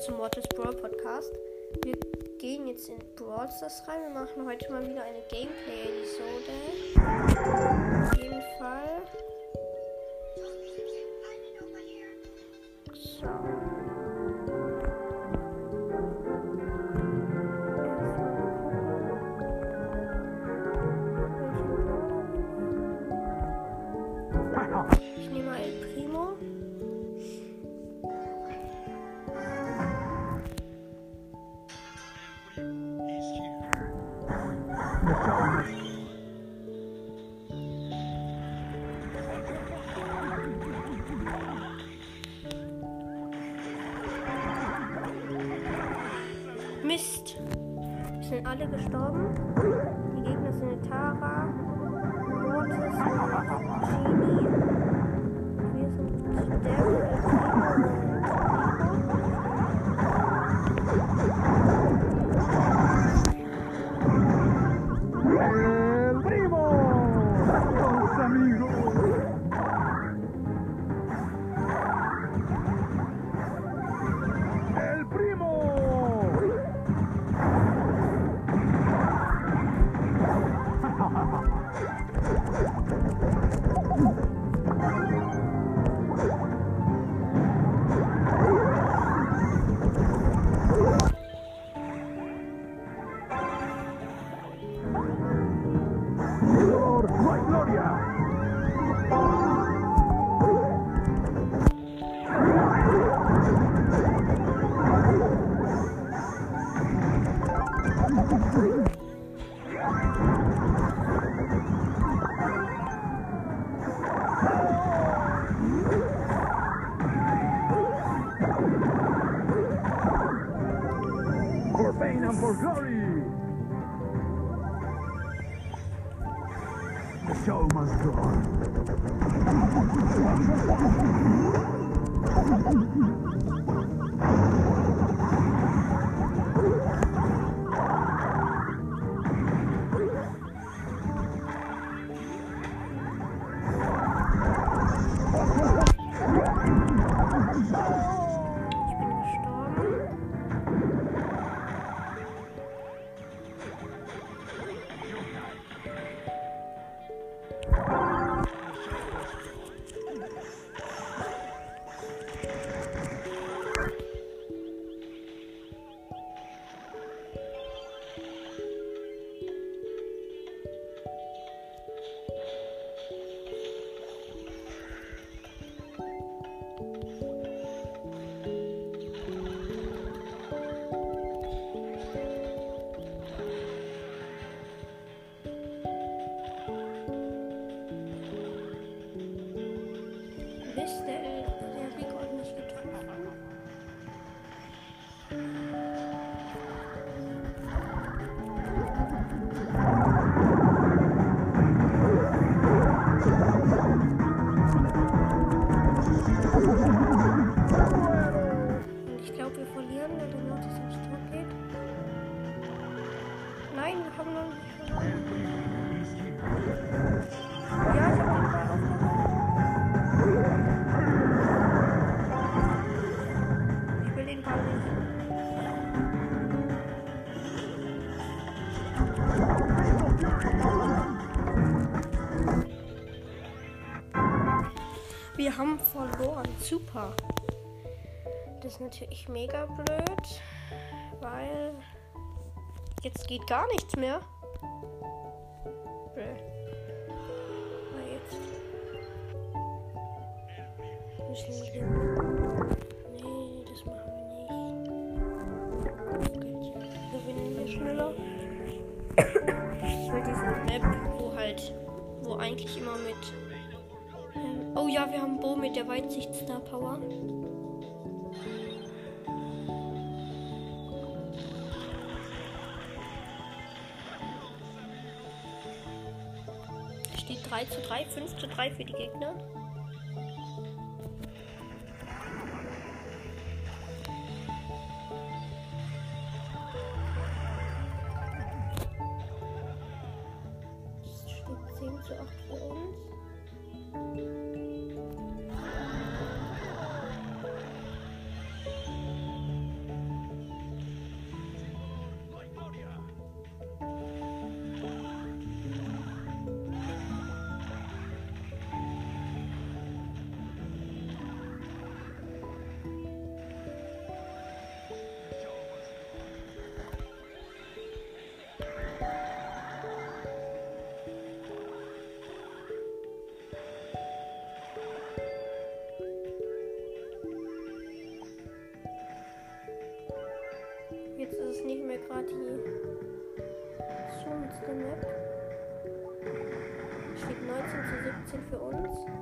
zum Mortis Brawl Podcast. Wir gehen jetzt in Brawl Stars rein. Wir machen heute mal wieder eine Gameplay-Episode. Auf jeden Fall. So. Mist. Sind alle gestorben. And for glory. The show must go on. Mist, Wir haben verloren. Super. Das ist natürlich mega blöd, weil jetzt geht gar nichts mehr. Blöd. Jetzt eigentlich immer mit. Ähm, oh ja, wir haben Bo mit der Weitsicht-Star Power. Steht 3 zu 3, 5 zu 3 für die Gegner. Für uns.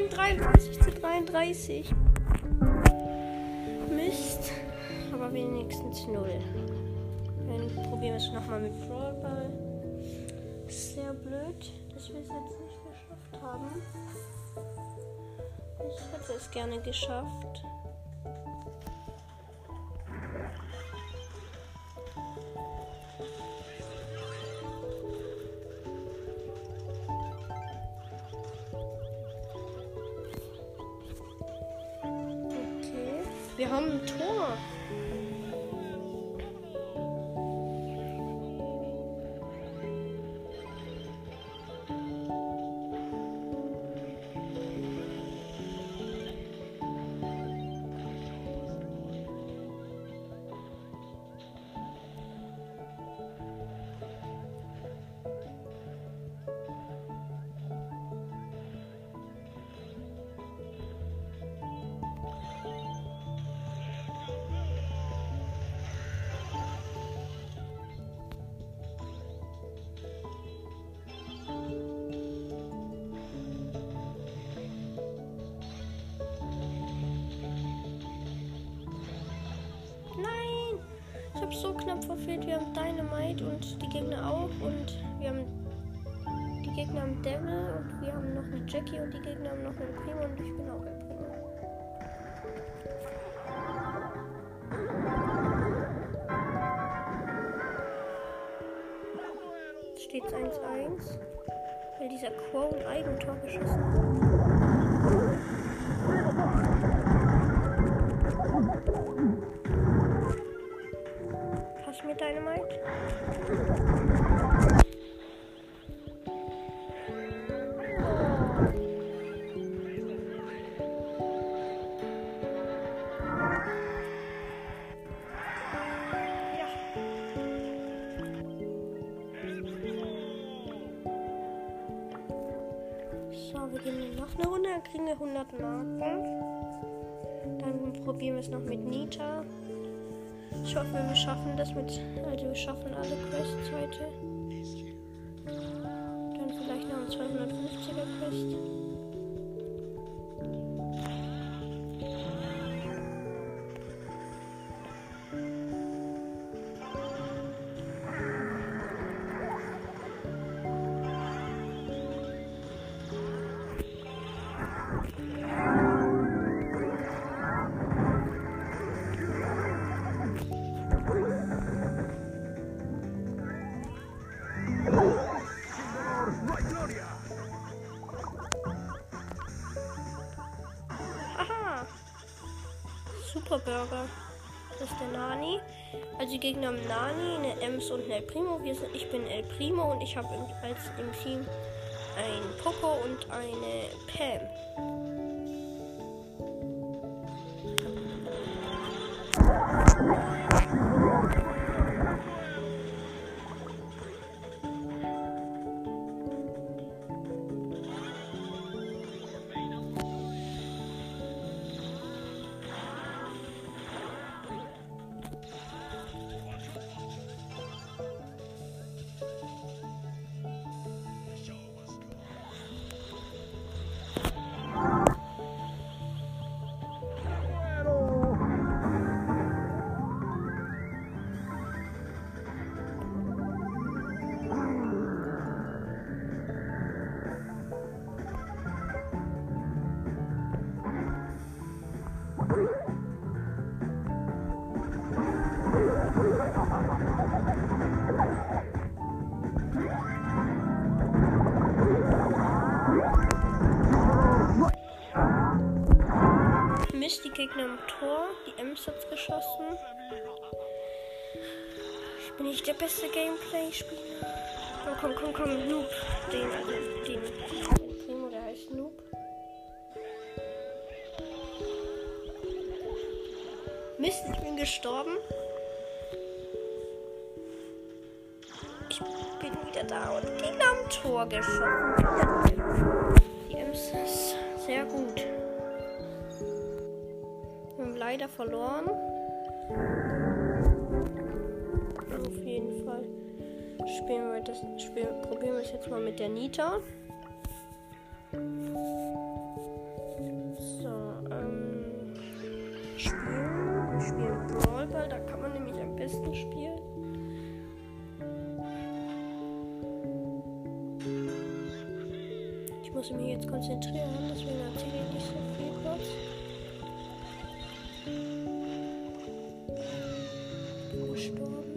Nein, 33 zu 33. Mist. Aber wenigstens 0. Dann probieren wir es nochmal mit Brawl. Sehr blöd, dass wir es jetzt nicht geschafft haben. Ich hätte es gerne geschafft. Habe so knapp verfehlt. Wir haben Dynamite und die Gegner auch. Und wir haben. Die Gegner haben Devil und wir haben noch eine Jackie und die Gegner haben noch einen Primo und ich bin auch ein Primo. Steht 1-1. Weil dieser Quo ein Eigentor geschossen hat. Dynamite. So, wir gehen noch eine Runde, kriegen wir 100 Marken. Dann probieren wir es noch mit Nita. Ich hoffe, wir schaffen das mit. Also, wir schaffen alle Quests heute. Burger. Das ist der Nani. Also die Gegner haben Nani, eine Ems und eine El Primo. Wir sind, ich bin El Primo und ich habe als im Team ein Poco und eine Pam. Gegner im Tor. Die Ems hat's geschossen. Ich bin nicht der beste Gameplay-Spieler. Komm, komm, komm, komm, Noob. Den, also den, den Primo, der heißt Noob. Mist, ich bin gestorben. Ich bin wieder da und Gegner am Tor geschossen. Die Ems ist sehr gut. Leider verloren. Auf jeden Fall spielen wir das, spielen, probieren wir es jetzt mal mit der Nita. So, ähm, spielen. Wir spielen Brawlball, da kann man nämlich am besten spielen. Ich muss mich jetzt konzentrieren, deswegen erzähle ich nicht so viel kurz. Bin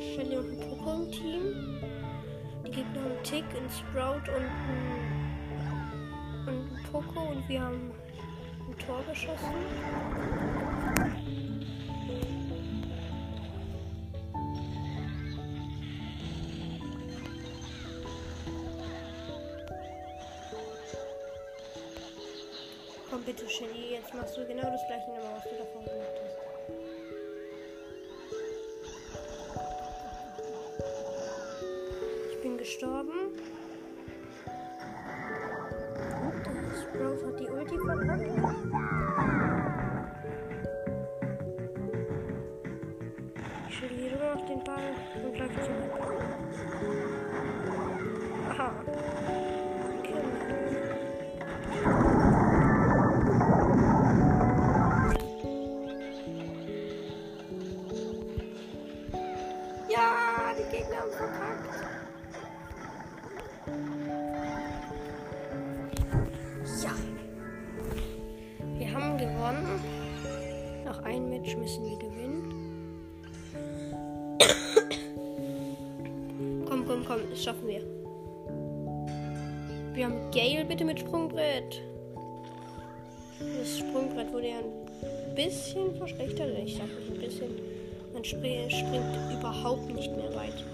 Shelly und ein Poco im Team. Die Gegner haben Tick, einen Sprout und einen, und einen Poco und wir haben ein Tor geschossen. Komm bitte, Shelly, jetzt machst du genau das gleiche nochmal, was du davor gemacht gestorben. Der Sprout hat die Ulti verpackt. Ich verliere noch den Ball und läuft zurück. Schaffen wir. Wir haben Gale bitte mit Sprungbrett. Das Sprungbrett wurde ja ein bisschen verschlechtert. Ich sag nicht ein bisschen. Man springt überhaupt nicht mehr weit.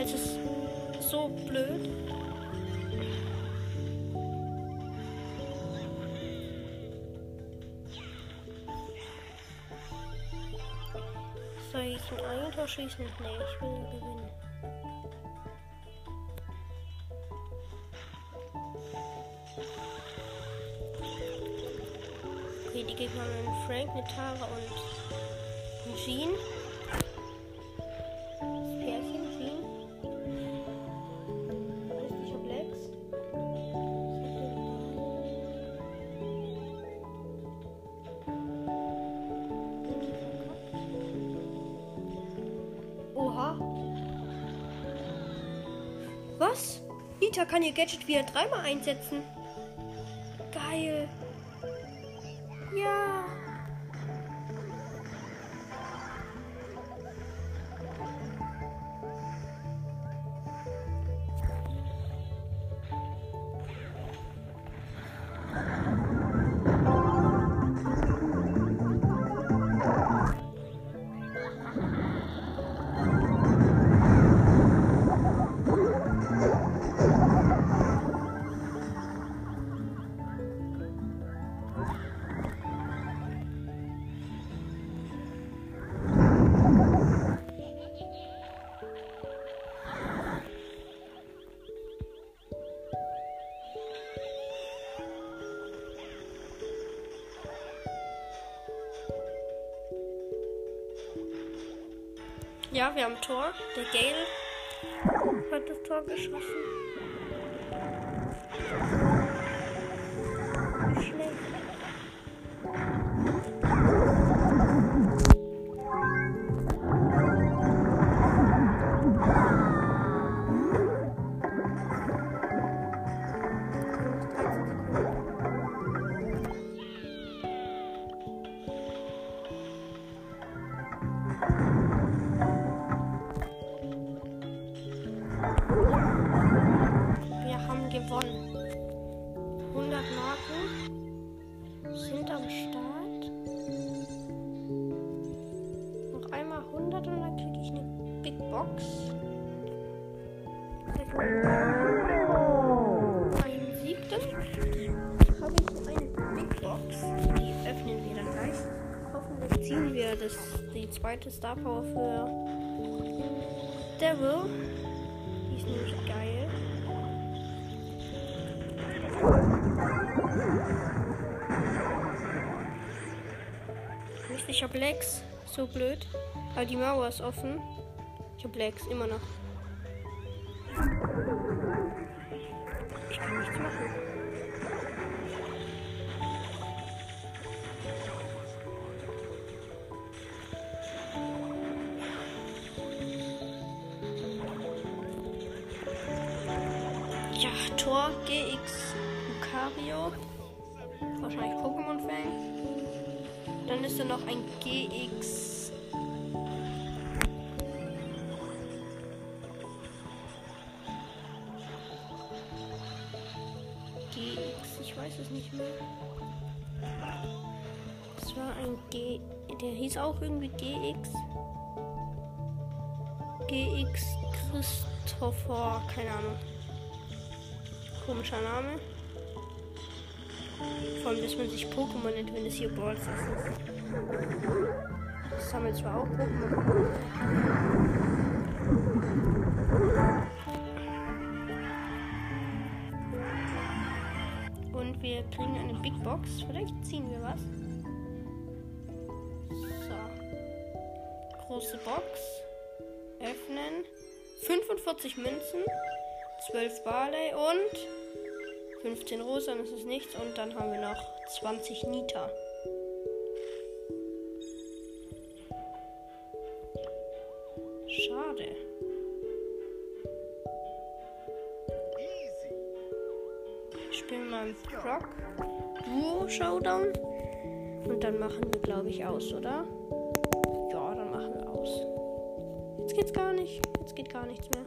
Es ist so blöd. Ich ein Eigentor schießen? Nee, ich will gewinnen. Okay, die Gegner einen Frank, eine Tara und Jean. Kann ihr Gadget wieder dreimal einsetzen. Ja, wir haben Tor. Der Gale hat das Tor geschossen. Schlecht. Wir haben gewonnen. 100 Marken sind am Start. Noch einmal 100 und dann kriege ich eine Big Box. Einen siebten habe ich eine Big Box. Die öffnen wir dann gleich. Hoffentlich ziehen wir das, die zweite Star Power für Devil. Nämlich geil. Ich hab Lex. So blöd. Aber die Mauer ist offen. Ich hab Lex, immer noch. Ich kann nichts machen. Weiß es nicht mehr. Es war ein G. Der hieß auch irgendwie GX. GX Christopher, keine Ahnung. Komischer Name. Vor allem, dass man sich Pokémon nennt, wenn es hier Balls ist. Das sammelt zwar auch Pokémon. Big Box. Vielleicht ziehen wir was. So. Große Box. Öffnen. 45 Münzen. 12 Barley und 15 Rosa, das ist nichts. Und dann haben wir noch 20 Nita. Schade. Ich spiele mal einen Proc Duo Showdown. Und dann machen wir, glaube ich, aus, oder? Ja, dann machen wir aus. Jetzt geht's gar nicht. Jetzt geht gar nichts mehr.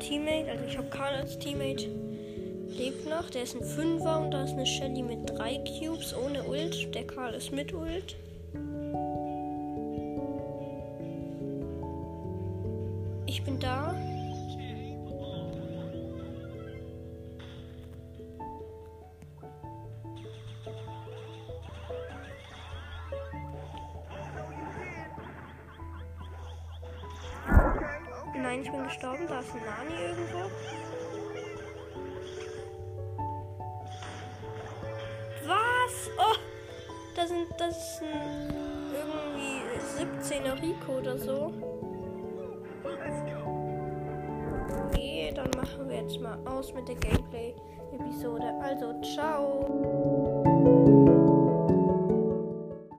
Mein Karl-Teammate, also ich habe Karl als Teammate, lebt noch. Der ist ein Fünfer und da ist eine Shelly mit drei Cubes ohne Ult. Der Karl ist mit Ult. Nein, ich bin gestorben. Da ist ein Nani irgendwo. Was? Oh! Das, sind, das ist ein irgendwie 17er Rico oder so. Okay, dann machen wir jetzt mal aus mit der Gameplay-Episode. Also, ciao!